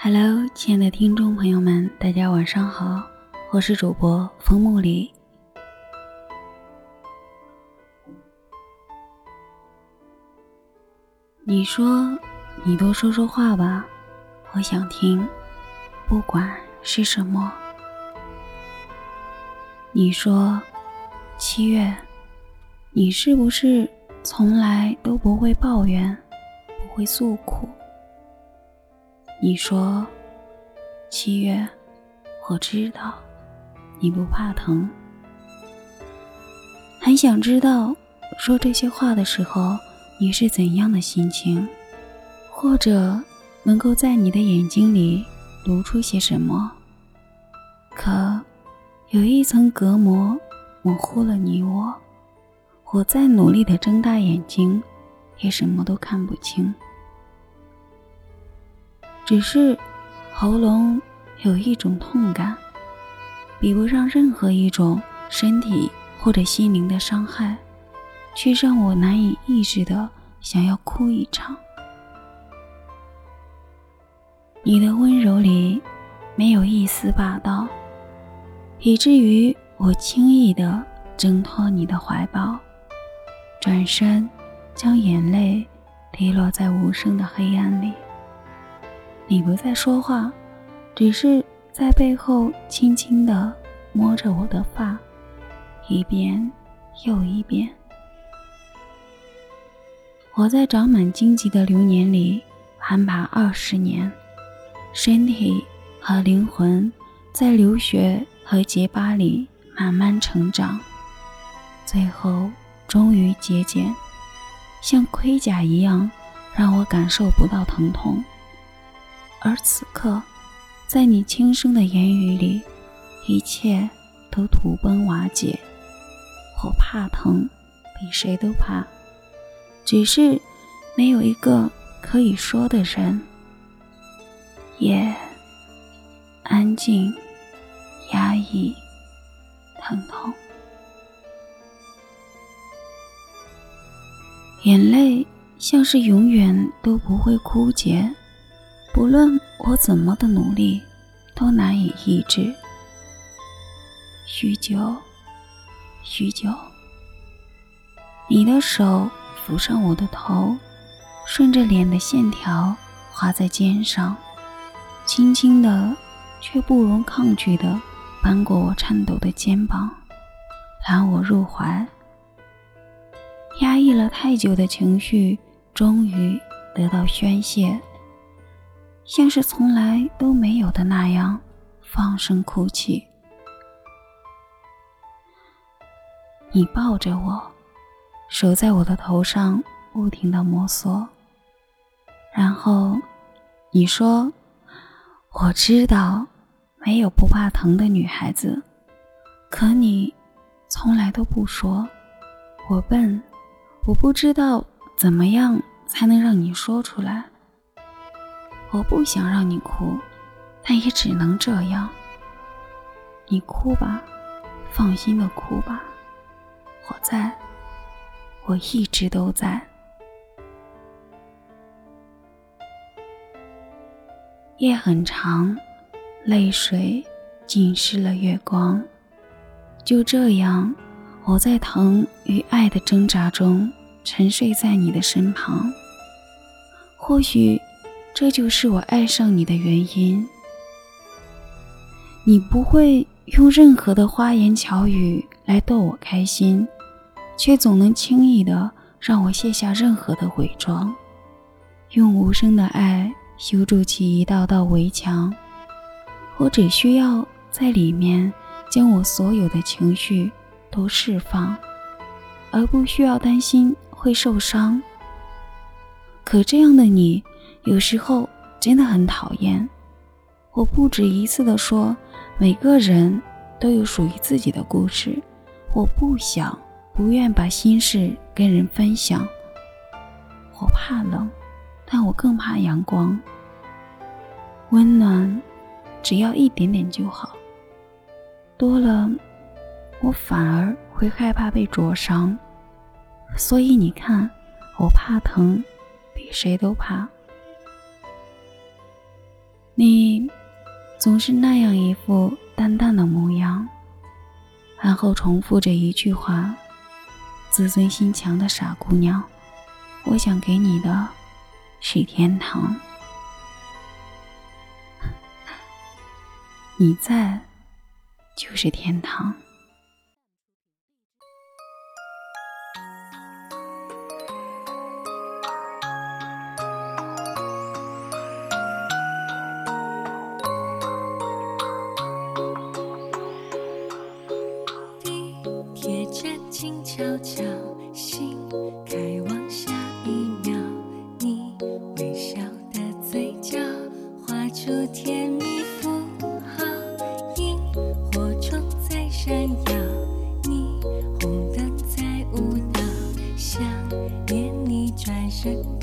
Hello，亲爱的听众朋友们，大家晚上好，我是主播风木里。你说，你多说说话吧，我想听，不管是什么。你说，七月，你是不是从来都不会抱怨，不会诉苦？你说，七月，我知道你不怕疼，很想知道说这些话的时候你是怎样的心情，或者能够在你的眼睛里读出些什么。可有一层隔膜模糊了你我，我再努力的睁大眼睛，也什么都看不清。只是喉咙有一种痛感，比不上任何一种身体或者心灵的伤害，却让我难以抑制的想要哭一场。你的温柔里没有一丝霸道，以至于我轻易的挣脱你的怀抱，转身将眼泪滴落在无声的黑暗里。你不再说话，只是在背后轻轻地摸着我的发，一遍又一遍。我在长满荆棘的流年里攀爬二十年，身体和灵魂在流血和结疤里慢慢成长，最后终于节俭，像盔甲一样，让我感受不到疼痛。而此刻，在你轻声的言语里，一切都土崩瓦解。我怕疼，比谁都怕，只是没有一个可以说的人。夜，安静，压抑，疼痛，眼泪像是永远都不会枯竭。不论我怎么的努力，都难以抑制。许久，许久，你的手抚上我的头，顺着脸的线条划在肩上，轻轻的，却不容抗拒的扳过我颤抖的肩膀，揽我入怀。压抑了太久的情绪，终于得到宣泄。像是从来都没有的那样放声哭泣。你抱着我，手在我的头上不停的摩挲，然后你说：“我知道没有不怕疼的女孩子，可你从来都不说。我笨，我不知道怎么样才能让你说出来。”我不想让你哭，但也只能这样。你哭吧，放心的哭吧，我在，我一直都在。夜很长，泪水浸湿了月光。就这样，我在疼与爱的挣扎中沉睡在你的身旁。或许。这就是我爱上你的原因。你不会用任何的花言巧语来逗我开心，却总能轻易的让我卸下任何的伪装，用无声的爱修筑起一道道围墙。我只需要在里面将我所有的情绪都释放，而不需要担心会受伤。可这样的你。有时候真的很讨厌。我不止一次的说，每个人都有属于自己的故事。我不想、不愿把心事跟人分享。我怕冷，但我更怕阳光。温暖，只要一点点就好。多了，我反而会害怕被灼伤。所以你看，我怕疼，比谁都怕。你总是那样一副淡淡的模样，然后重复着一句话：“自尊心强的傻姑娘，我想给你的是天堂。”你在，就是天堂。悄悄，心开往下一秒，你微笑的嘴角画出甜蜜符号，萤火虫在闪耀，你红灯在舞蹈，想念你转身。